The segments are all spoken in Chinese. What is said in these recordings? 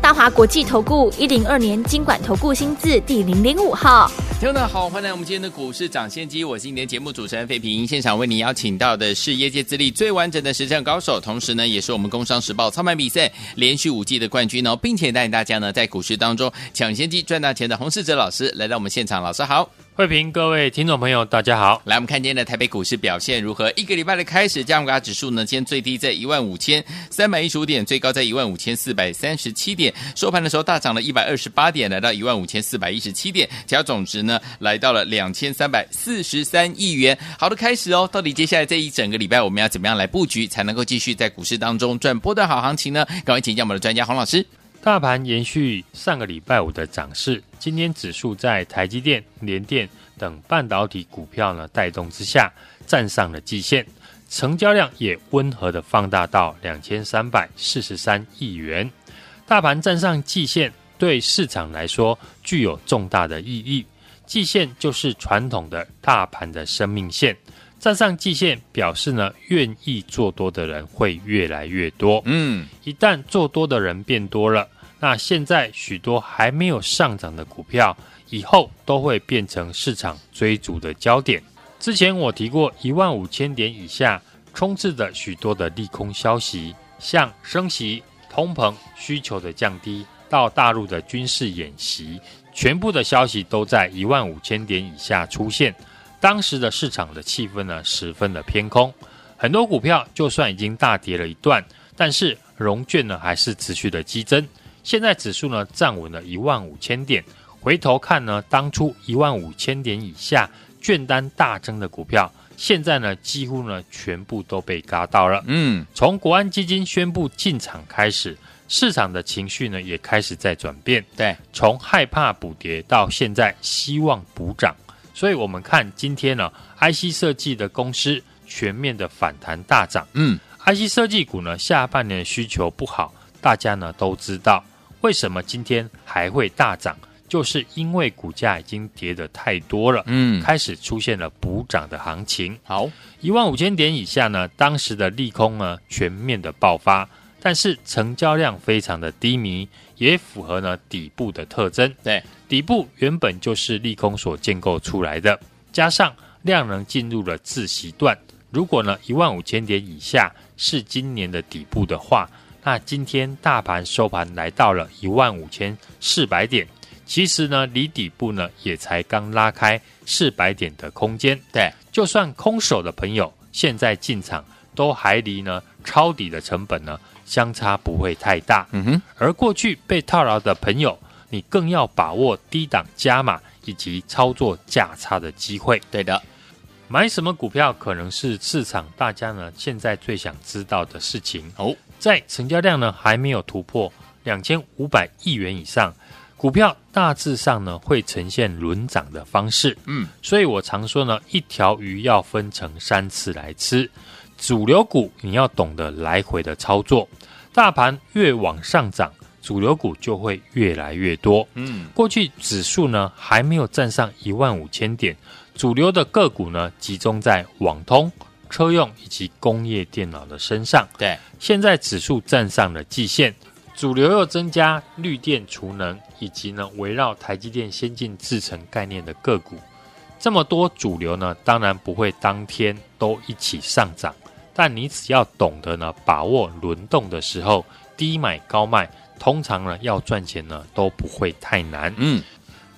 大华国际投顾一零二年经管投顾新字第零零五号。听众好，欢迎来我们今天的股市涨先机，我是今天节目主持人费平。现场为您邀请到的是业界资历最完整的实战高手，同时呢，也是我们工商时报操盘比赛连续五季的冠军哦，并且带领大家呢在股市当中抢先机赚大钱的洪世哲老师来到我们现场，老师好。慧平，各位听众朋友，大家好。来，我们看今天的台北股市表现如何？一个礼拜的开始，加权指数呢，今天最低在一万五千三百一十五点，最高在一万五千四百三十七点，收盘的时候大涨了一百二十八点，来到一万五千四百一十七点，成交总值呢来到了两千三百四十三亿元。好的开始哦，到底接下来这一整个礼拜我们要怎么样来布局，才能够继续在股市当中赚波段好行情呢？赶快请教我们的专家洪老师。大盘延续上个礼拜五的涨势，今天指数在台积电、联电。等半导体股票呢带动之下，站上了季线，成交量也温和的放大到两千三百四十三亿元。大盘站上季线，对市场来说具有重大的意义。季线就是传统的大盘的生命线，站上季线表示呢，愿意做多的人会越来越多。嗯，一旦做多的人变多了，那现在许多还没有上涨的股票。以后都会变成市场追逐的焦点。之前我提过，一万五千点以下充斥着许多的利空消息，像升息、通膨、需求的降低，到大陆的军事演习，全部的消息都在一万五千点以下出现。当时的市场的气氛呢，十分的偏空，很多股票就算已经大跌了一段，但是融券呢还是持续的激增。现在指数呢站稳了一万五千点。回头看呢，当初一万五千点以下券单大增的股票，现在呢几乎呢全部都被嘎到了。嗯，从国安基金宣布进场开始，市场的情绪呢也开始在转变。对，从害怕补跌到现在希望补涨，所以我们看今天呢，IC 设计的公司全面的反弹大涨。嗯，IC 设计股呢下半年的需求不好，大家呢都知道，为什么今天还会大涨？就是因为股价已经跌得太多了，嗯，开始出现了补涨的行情。好，一万五千点以下呢，当时的利空呢全面的爆发，但是成交量非常的低迷，也符合呢底部的特征。对，底部原本就是利空所建构出来的，加上量能进入了自习段。如果呢一万五千点以下是今年的底部的话，那今天大盘收盘来到了一万五千四百点。其实呢，离底部呢也才刚拉开四百点的空间。对，就算空手的朋友现在进场，都还离呢抄底的成本呢相差不会太大。嗯哼，而过去被套牢的朋友，你更要把握低档加码以及操作价差的机会。对的，买什么股票可能是市场大家呢现在最想知道的事情。哦，在成交量呢还没有突破两千五百亿元以上。股票大致上呢会呈现轮涨的方式，嗯，所以我常说呢，一条鱼要分成三次来吃。主流股你要懂得来回的操作，大盘越往上涨，主流股就会越来越多。嗯，过去指数呢还没有站上一万五千点，主流的个股呢集中在网通、车用以及工业电脑的身上。对，现在指数站上了季线。主流又增加绿电储能，以及呢围绕台积电先进制程概念的个股，这么多主流呢，当然不会当天都一起上涨，但你只要懂得呢把握轮动的时候，低买高卖，通常呢要赚钱呢都不会太难。嗯，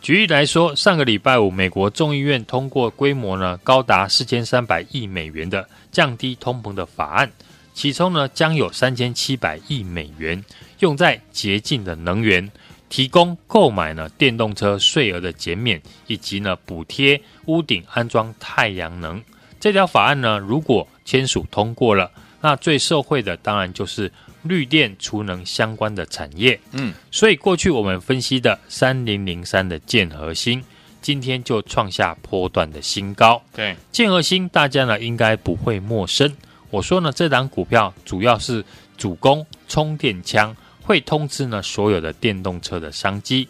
举例来说，上个礼拜五，美国众议院通过规模呢高达四千三百亿美元的降低通膨的法案，其中呢将有三千七百亿美元。用在洁净的能源，提供购买呢电动车税额的减免，以及呢补贴屋顶安装太阳能。这条法案呢，如果签署通过了，那最受惠的当然就是绿电储能相关的产业。嗯，所以过去我们分析的三零零三的建核心，今天就创下波段的新高。对，建核心大家呢应该不会陌生。我说呢，这档股票主要是主攻充电枪，会通知呢所有的电动车的商机。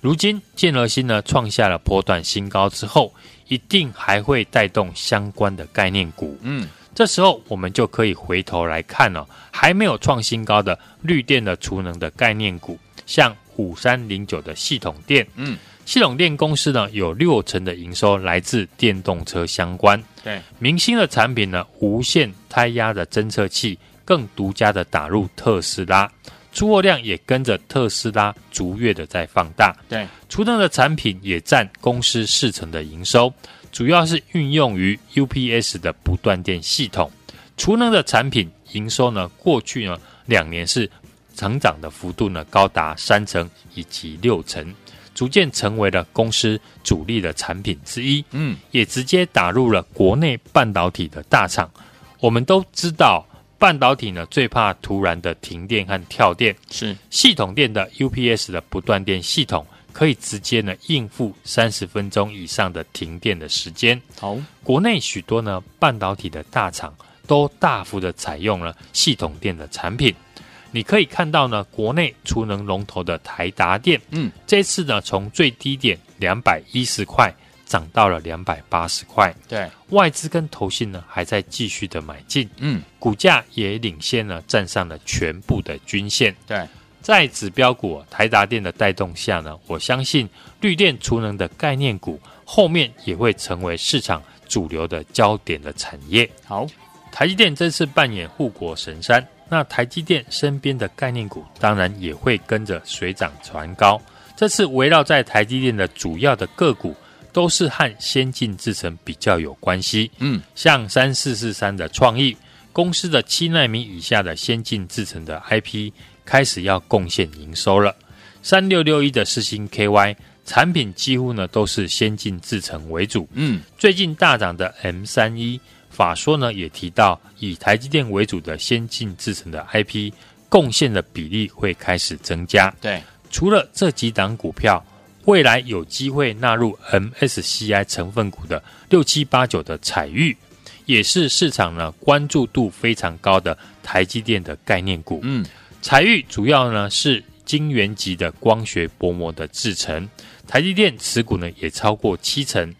如今建和兴呢创下了波段新高之后，一定还会带动相关的概念股。嗯，这时候我们就可以回头来看哦，还没有创新高的绿电的储能的概念股，像五三零九的系统电。嗯。系统电公司呢，有六成的营收来自电动车相关。对，明星的产品呢，无线胎压的侦测器更独家的打入特斯拉，出货量也跟着特斯拉逐月的在放大。对，储能的产品也占公司四成的营收，主要是运用于 UPS 的不断电系统。储能的产品营收呢，过去呢两年是成长的幅度呢高达三成以及六成。逐渐成为了公司主力的产品之一，嗯，也直接打入了国内半导体的大厂。我们都知道，半导体呢最怕突然的停电和跳电，是系统电的 UPS 的不断电系统，可以直接呢应付三十分钟以上的停电的时间。好，国内许多呢半导体的大厂都大幅的采用了系统电的产品。你可以看到呢，国内储能龙头的台达电，嗯，这次呢从最低点两百一十块涨到了两百八十块，对，外资跟投信呢还在继续的买进，嗯，股价也领先了，站上了全部的均线，对，在指标股台达电的带动下呢，我相信绿电储能的概念股后面也会成为市场主流的焦点的产业。好，台积电这次扮演护国神山。那台积电身边的概念股当然也会跟着水涨船高。这次围绕在台积电的主要的个股都是和先进制程比较有关系。嗯，像三四四三的创意公司的七纳米以下的先进制程的 IP 开始要贡献营收了。三六六一的四星 KY 产品几乎呢都是先进制程为主。嗯，最近大涨的 M 三一。法说呢也提到，以台积电为主的先进制程的 IP 贡献的比例会开始增加。对，除了这几档股票，未来有机会纳入 MSCI 成分股的六七八九的彩玉，也是市场呢关注度非常高的台积电的概念股。嗯，彩玉主要呢是晶圆级的光学薄膜的制成，台积电持股呢也超过七成。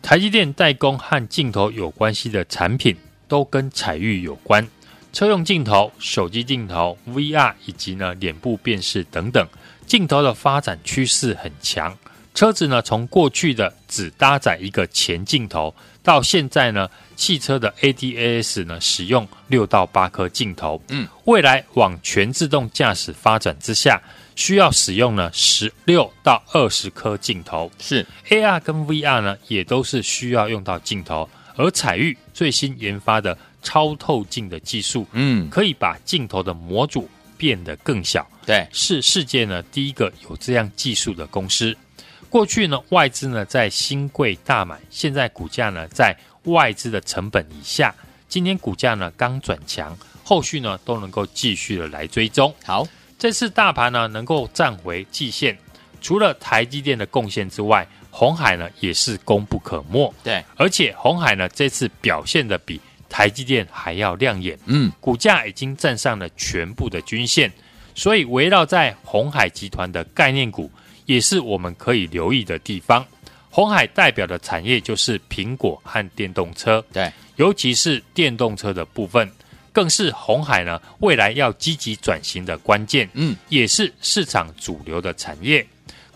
台积电代工和镜头有关系的产品都跟彩玉有关，车用镜头、手机镜头、VR 以及呢脸部辨识等等，镜头的发展趋势很强。车子呢从过去的只搭载一个前镜头，到现在呢汽车的 ADAS 呢使用六到八颗镜头，嗯，未来往全自动驾驶发展之下。需要使用呢十六到二十颗镜头，是。AR 跟 VR 呢也都是需要用到镜头，而彩玉最新研发的超透镜的技术，嗯，可以把镜头的模组变得更小，对，是世界呢第一个有这样技术的公司。过去呢外资呢在新贵大买，现在股价呢在外资的成本以下，今天股价呢刚转强，后续呢都能够继续的来追踪。好。这次大盘呢能够站回季线，除了台积电的贡献之外，红海呢也是功不可没。对，而且红海呢这次表现的比台积电还要亮眼。嗯，股价已经站上了全部的均线，所以围绕在红海集团的概念股也是我们可以留意的地方。鸿海代表的产业就是苹果和电动车，对，尤其是电动车的部分。更是红海呢未来要积极转型的关键，嗯，也是市场主流的产业。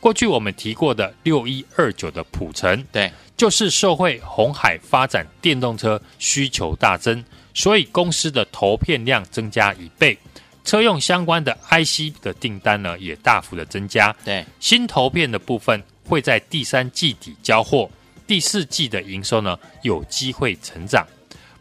过去我们提过的六一二九的普成，对，就是受惠红海发展电动车需求大增，所以公司的投片量增加一倍，车用相关的 IC 的订单呢也大幅的增加。对，新投片的部分会在第三季底交货，第四季的营收呢有机会成长。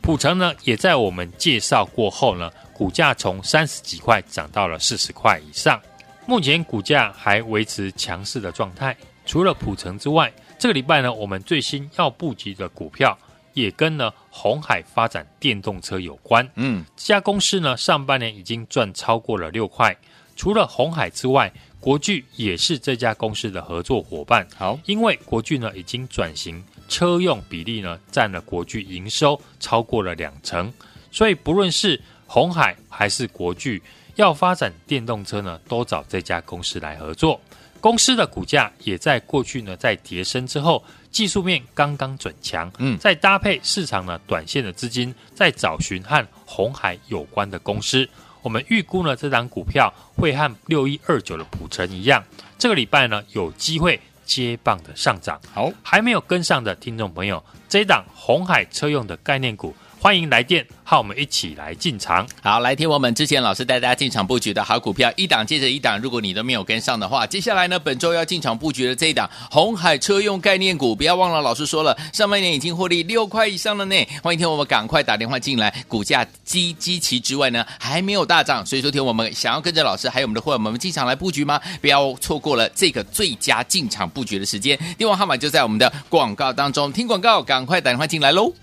普成呢，也在我们介绍过后呢，股价从三十几块涨到了四十块以上，目前股价还维持强势的状态。除了普成之外，这个礼拜呢，我们最新要布局的股票也跟呢红海发展电动车有关。嗯，这家公司呢，上半年已经赚超过了六块。除了红海之外，国巨也是这家公司的合作伙伴。好，因为国巨呢已经转型。车用比例呢占了国巨营收超过了两成，所以不论是红海还是国巨，要发展电动车呢，都找这家公司来合作。公司的股价也在过去呢，在跌升之后，技术面刚刚转强，嗯，再搭配市场呢短线的资金在找寻和红海有关的公司，我们预估呢这档股票会和六一二九的普成一样，这个礼拜呢有机会接棒的上涨。好，还没有跟上的听众朋友，这一档红海车用的概念股。欢迎来电，和我们一起来进场。好，来听我们之前老师带大家进场布局的好股票，一档接着一档。如果你都没有跟上的话，接下来呢，本周要进场布局的这一档红海车用概念股，不要忘了，老师说了，上半年已经获利六块以上了呢。欢迎听我们赶快打电话进来，股价基基期之外呢，还没有大涨，所以说听我们想要跟着老师还有我们的会员们进场来布局吗？不要错过了这个最佳进场布局的时间。电话号码就在我们的广告当中，听广告，赶快打电话进来喽。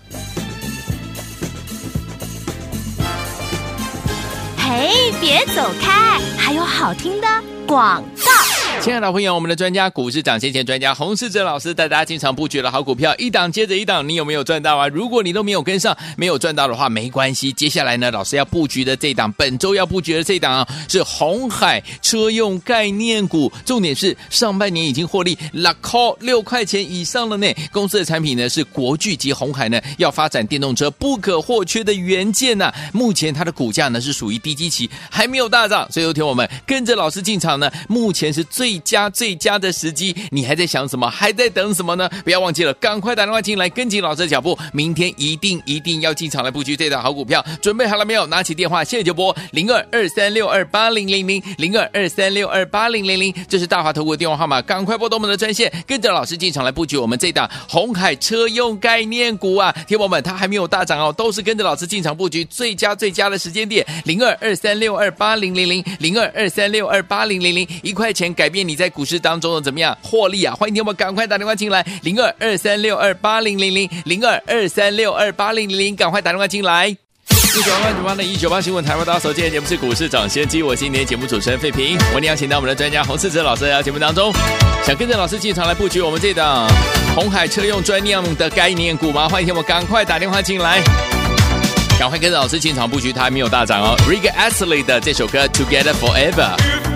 嘿，别走开，还有好听的广告。亲爱的朋友，我们的专家股市涨先前专家洪世哲老师带大家经常布局的好股票，一档接着一档，你有没有赚到啊？如果你都没有跟上，没有赚到的话，没关系。接下来呢，老师要布局的这档，本周要布局的这档啊，是红海车用概念股。重点是上半年已经获利六块六块钱以上了呢。公司的产品呢是国巨及红海呢要发展电动车不可或缺的元件呐、目前它的股价呢是属于低基期，还没有大涨。所以有听我们跟着老师进场呢，目前是最。最佳最佳的时机，你还在想什么？还在等什么呢？不要忘记了，赶快打电话进来，跟紧老师的脚步。明天一定一定要进场来布局这档好股票。准备好了没有？拿起电话，现在就拨零二二三六二八零零零零二二三六二八零零零，这是大华投顾的电话号码，赶快拨动我们的专线，跟着老师进场来布局我们这档红海车用概念股啊！听友们，它还没有大涨哦，都是跟着老师进场布局最佳最佳的时间点，零二二三六二八零零零零二二三六二八零零零，一块钱改变。你在股市当中的怎么样获利啊？欢迎你我们赶快打电话进来，零二二三六二八零零零零二二三六二八零零零，赶快打电话进来。一九八九八的一九八新闻台湾大家所见节目是股市掌先机，我今天节目主持人费平，我们邀请到我们的专家洪世哲老师来到节目当中，想跟着老师进场来布局我们这档红海车用专业的概念股吗？欢迎你我们赶快打电话进来，赶快跟着老师进场布局，它还没有大涨哦。Rick Astley 的这首歌 Together Forever。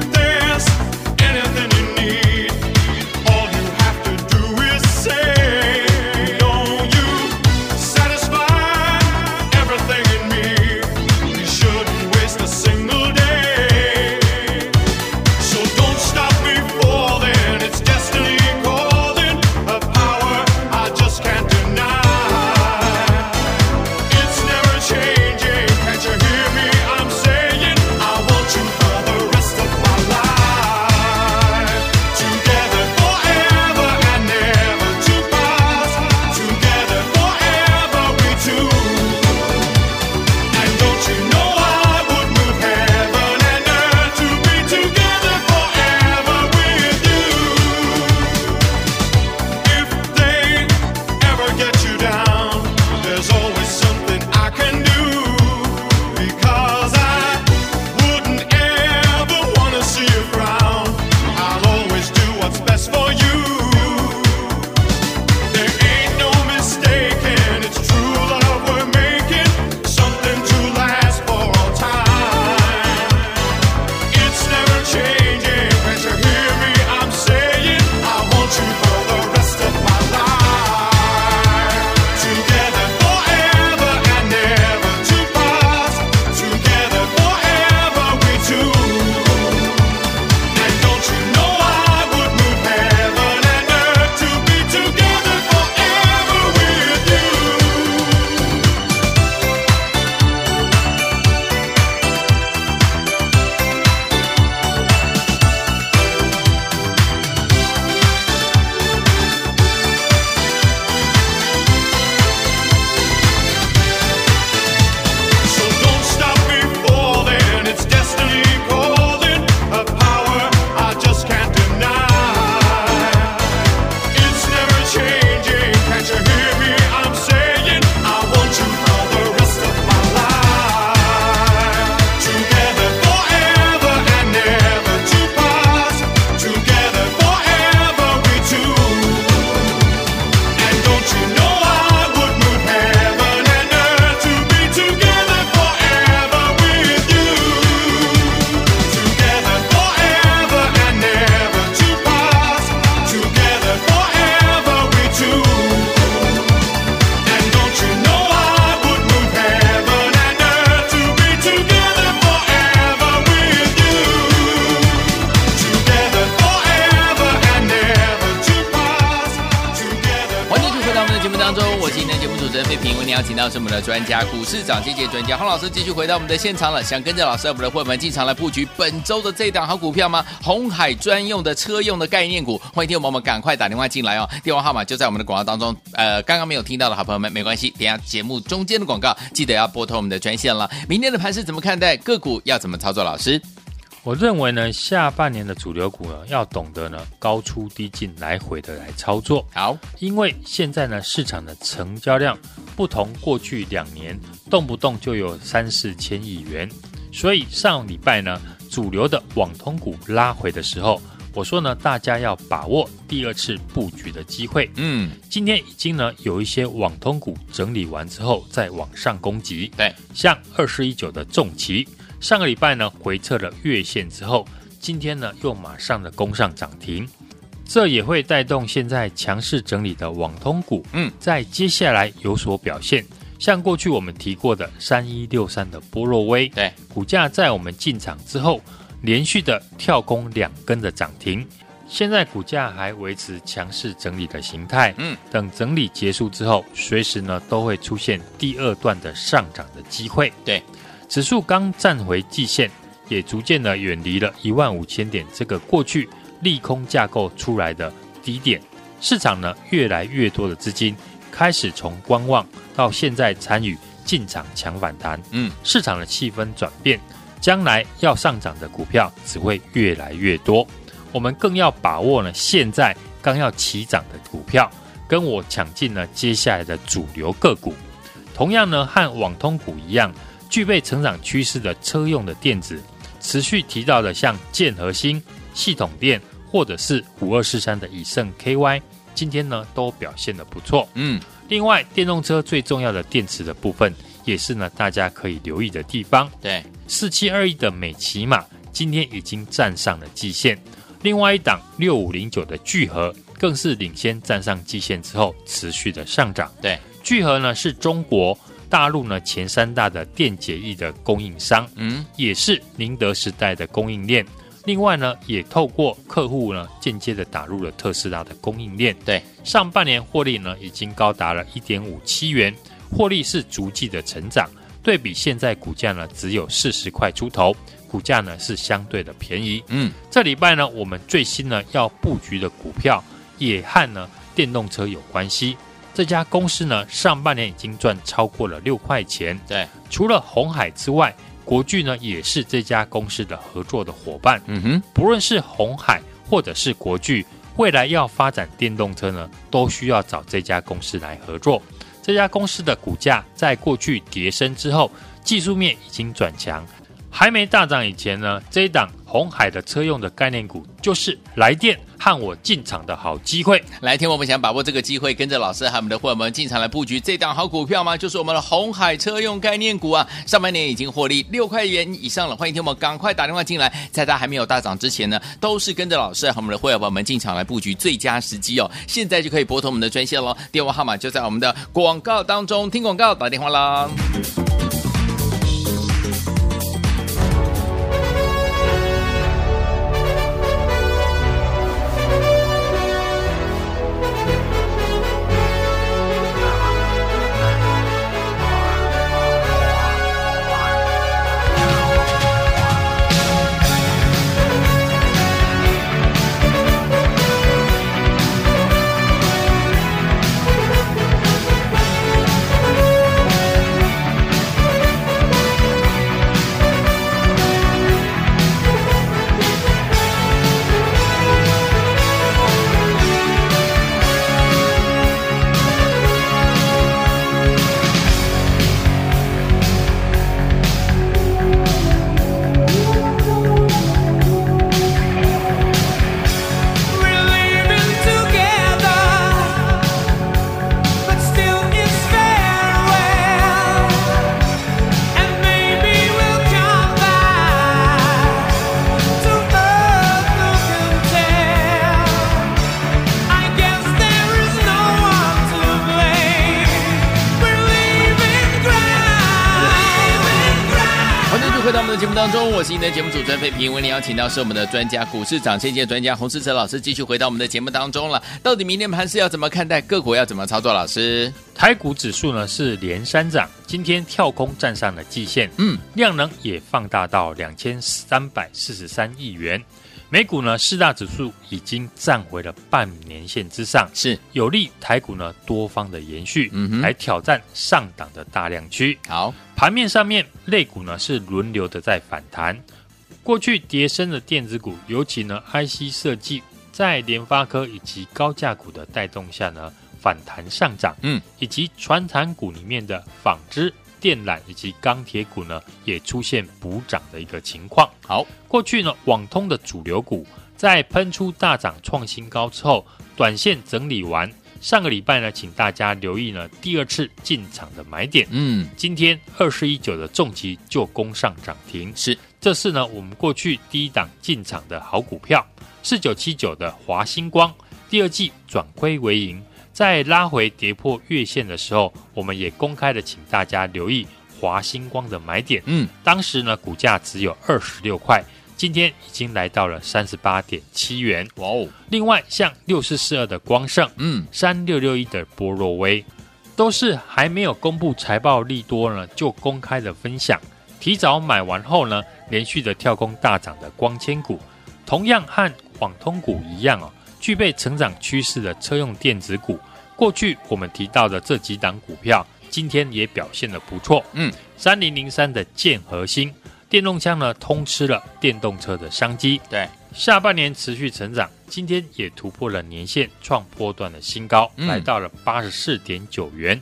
市涨跌跌专家洪老师，继续回到我们的现场了。想跟着老师，我们的会员进场来布局本周的这档好股票吗？红海专用的车用的概念股，欢迎听友们赶快打电话进来哦，电话号码就在我们的广告当中。呃，刚刚没有听到的好朋友们没关系，等下节目中间的广告记得要拨通我们的专线了。明天的盘是怎么看待？个股要怎么操作？老师？我认为呢，下半年的主流股呢，要懂得呢高出低进，来回的来操作。好，因为现在呢市场的成交量不同过去两年，动不动就有三四千亿元，所以上礼拜呢主流的网通股拉回的时候，我说呢大家要把握第二次布局的机会。嗯，今天已经呢有一些网通股整理完之后再往上攻击。对，像二四一九的重旗。上个礼拜呢回撤了月线之后，今天呢又马上的攻上涨停，这也会带动现在强势整理的网通股，嗯，在接下来有所表现。像过去我们提过的三一六三的波若威，对，股价在我们进场之后，连续的跳空两根的涨停，现在股价还维持强势整理的形态，嗯，等整理结束之后，随时呢都会出现第二段的上涨的机会，对。指数刚站回季线，也逐渐的远离了一万五千点这个过去利空架构出来的低点。市场呢，越来越多的资金开始从观望到现在参与进场抢反弹。嗯，市场的气氛转变，将来要上涨的股票只会越来越多。我们更要把握呢，现在刚要起涨的股票，跟我抢进了接下来的主流个股。同样呢，和网通股一样。具备成长趋势的车用的电子，持续提到的像建核心、系统电，或者是五二四三的以盛 KY，今天呢都表现的不错。嗯，另外电动车最重要的电池的部分，也是呢大家可以留意的地方。对，四七二一的美骑马今天已经站上了季线，另外一档六五零九的聚合更是领先站上季线之后持续的上涨。对，聚合呢是中国。大陆呢，前三大的电解液的供应商，嗯，也是宁德时代的供应链。另外呢，也透过客户呢，间接的打入了特斯拉的供应链。对，上半年获利呢，已经高达了一点五七元，获利是逐季的成长。对比现在股价呢，只有四十块出头，股价呢是相对的便宜。嗯，这礼拜呢，我们最新呢要布局的股票，也和呢电动车有关系。这家公司呢，上半年已经赚超过了六块钱。对，除了红海之外，国巨呢也是这家公司的合作的伙伴。嗯哼，不论是红海或者是国巨，未来要发展电动车呢，都需要找这家公司来合作。这家公司的股价在过去跌升之后，技术面已经转强。还没大涨以前呢，这一档红海的车用的概念股就是来电和我进场的好机会。来听我们想把握这个机会，跟着老师和我们的伙伴们进场来布局这档好股票吗？就是我们的红海车用概念股啊，上半年已经获利六块元以上了。欢迎听我们赶快打电话进来，在它还没有大涨之前呢，都是跟着老师和我们的伙伴们进场来布局最佳时机哦。现在就可以拨通我们的专线喽，电话号码就在我们的广告当中，听广告打电话啦。今天节目主持人费平。为您邀请到是我们的专家股市涨先机专家洪世哲老师，继续回到我们的节目当中了。到底明天盘是要怎么看待？个股要怎么操作？老师，台股指数呢是连三涨，今天跳空站上了季线，嗯，量能也放大到两千三百四十三亿元。美股呢四大指数已经站回了半年线之上，是有利台股呢多方的延续，嗯哼，来挑战上档的大量区。好。盘面上面，类股呢是轮流的在反弹。过去跌升的电子股，尤其呢 IC 设计，在联发科以及高价股的带动下呢，反弹上涨。嗯，以及传产股里面的纺织、电缆以及钢铁股呢，也出现补涨的一个情况。好，过去呢网通的主流股，在喷出大涨创新高之后，短线整理完。上个礼拜呢，请大家留意呢第二次进场的买点。嗯，今天二四一九的重疾就攻上涨停，是，这是呢我们过去第一档进场的好股票。四九七九的华星光第二季转亏为盈，在拉回跌破月线的时候，我们也公开的请大家留意华星光的买点。嗯，当时呢股价只有二十六块。今天已经来到了三十八点七元，哇哦！另外像六四四二的光盛，嗯，三六六一的波若威，都是还没有公布财报利多呢，就公开的分享，提早买完后呢，连续的跳空大涨的光纤股，同样和网通股一样哦，具备成长趋势的车用电子股，过去我们提到的这几档股票，今天也表现的不错，嗯，三零零三的建核心。电动枪呢，通吃了电动车的商机。对，下半年持续成长，今天也突破了年线，创波段的新高，来到了八十四点九元。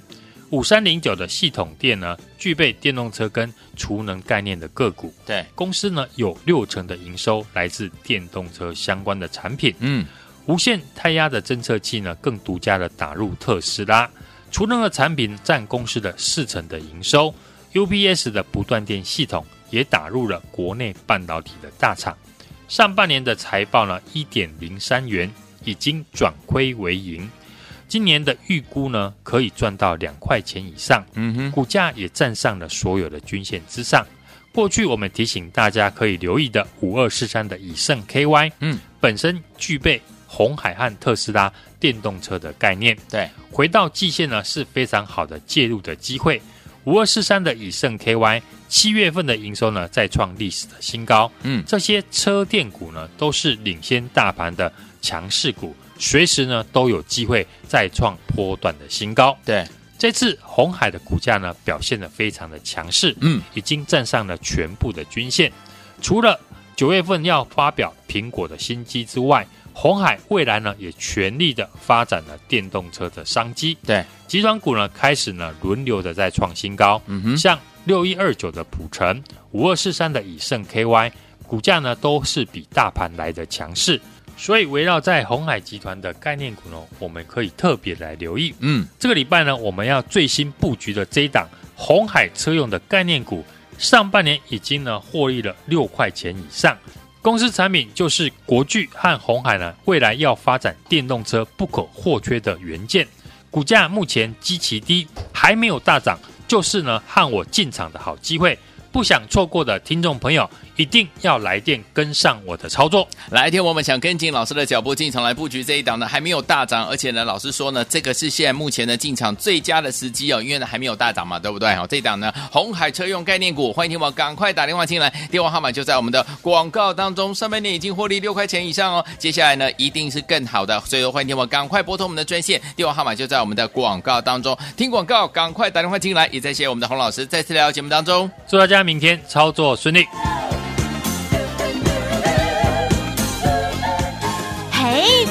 五三零九的系统电呢，具备电动车跟储能概念的个股。对，公司呢有六成的营收来自电动车相关的产品。嗯，无线胎压的侦测器呢，更独家的打入特斯拉。储能的产品占公司的四成的营收。UPS 的不断电系统。也打入了国内半导体的大厂，上半年的财报呢，一点零三元已经转亏为盈，今年的预估呢，可以赚到两块钱以上。嗯哼，股价也站上了所有的均线之上。过去我们提醒大家可以留意的五二四三的以盛 KY，嗯，本身具备鸿海和特斯拉电动车的概念，对，回到季线呢是非常好的介入的机会。五二四三的以盛 KY。七月份的营收呢，再创历史的新高。嗯，这些车电股呢，都是领先大盘的强势股，随时呢都有机会再创波段的新高。对，这次红海的股价呢，表现得非常的强势。嗯，已经站上了全部的均线。除了九月份要发表苹果的新机之外，鸿海未来呢也全力的发展了电动车的商机。对，集团股呢开始呢轮流的在创新高。嗯哼，像。六一二九的普成，五二四三的以盛 KY，股价呢都是比大盘来的强势，所以围绕在红海集团的概念股呢，我们可以特别来留意。嗯，这个礼拜呢，我们要最新布局的这一档红海车用的概念股，上半年已经呢获利了六块钱以上，公司产品就是国巨和红海呢，未来要发展电动车不可或缺的元件，股价目前极其低，还没有大涨。就是呢，和我进场的好机会，不想错过的听众朋友。一定要来电跟上我的操作。来电，我们想跟进老师的脚步进场来布局这一档呢，还没有大涨，而且呢，老师说呢，这个是现在目前的进场最佳的时机哦，因为呢还没有大涨嘛，对不对？好，这一档呢，红海车用概念股，欢迎听我赶快打电话进来，电话号码就在我们的广告当中。上半年已经获利六块钱以上哦，接下来呢一定是更好的，所以说欢迎听我赶快拨通我们的专线，电话号码就在我们的广告当中。听广告，赶快打电话进来，也再谢谢我们的洪老师再次来到节目当中，祝大家明天操作顺利。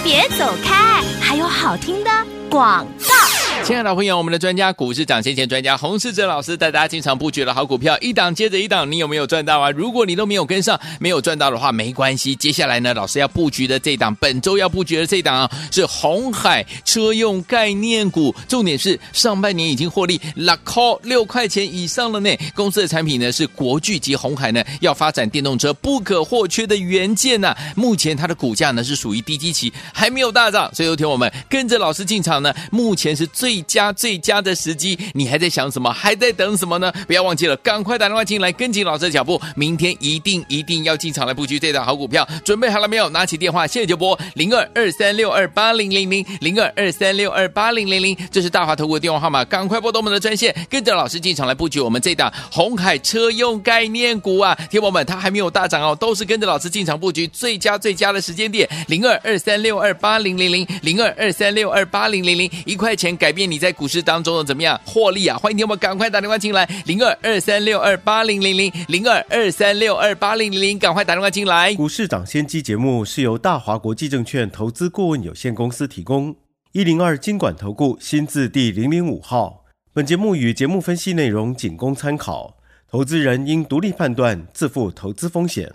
别走开，还有好听的广告。亲爱的朋友，我们的专家股市涨先前专家洪世哲老师带大家进场布局的好股票，一档接着一档，你有没有赚到啊？如果你都没有跟上，没有赚到的话，没关系。接下来呢，老师要布局的这档，本周要布局的这档啊，是红海车用概念股。重点是上半年已经获利六块六块钱以上了呢。公司的产品呢是国巨及红海呢要发展电动车不可或缺的元件呐、目前它的股价呢是属于低基期，还没有大涨。所以有天我们跟着老师进场呢，目前是最。最佳最佳的时机，你还在想什么？还在等什么呢？不要忘记了，赶快打电话进来，跟紧老师的脚步，明天一定一定要进场来布局这档好股票。准备好了没有？拿起电话，现在就拨零二二三六二八零零零零二二三六二八零零零，这是大华投顾的电话号码，赶快拨动我们的专线，跟着老师进场来布局我们这档红海车用概念股啊！听友们，它还没有大涨哦，都是跟着老师进场布局最佳最佳的时间点，零二二三六二八零零零零二二三六二八零零零，一块钱改变你在股市当中怎么样获利啊？欢迎听我们赶快打电话进来，零二二三六二八零零零零二二三六二八零零零，赶快打电话进来。股市涨先机节目是由大华国际证券投资顾问有限公司提供，一零二金管投顾新字第零零五号。本节目与节目分析内容仅供参考，投资人应独立判断，自负投资风险。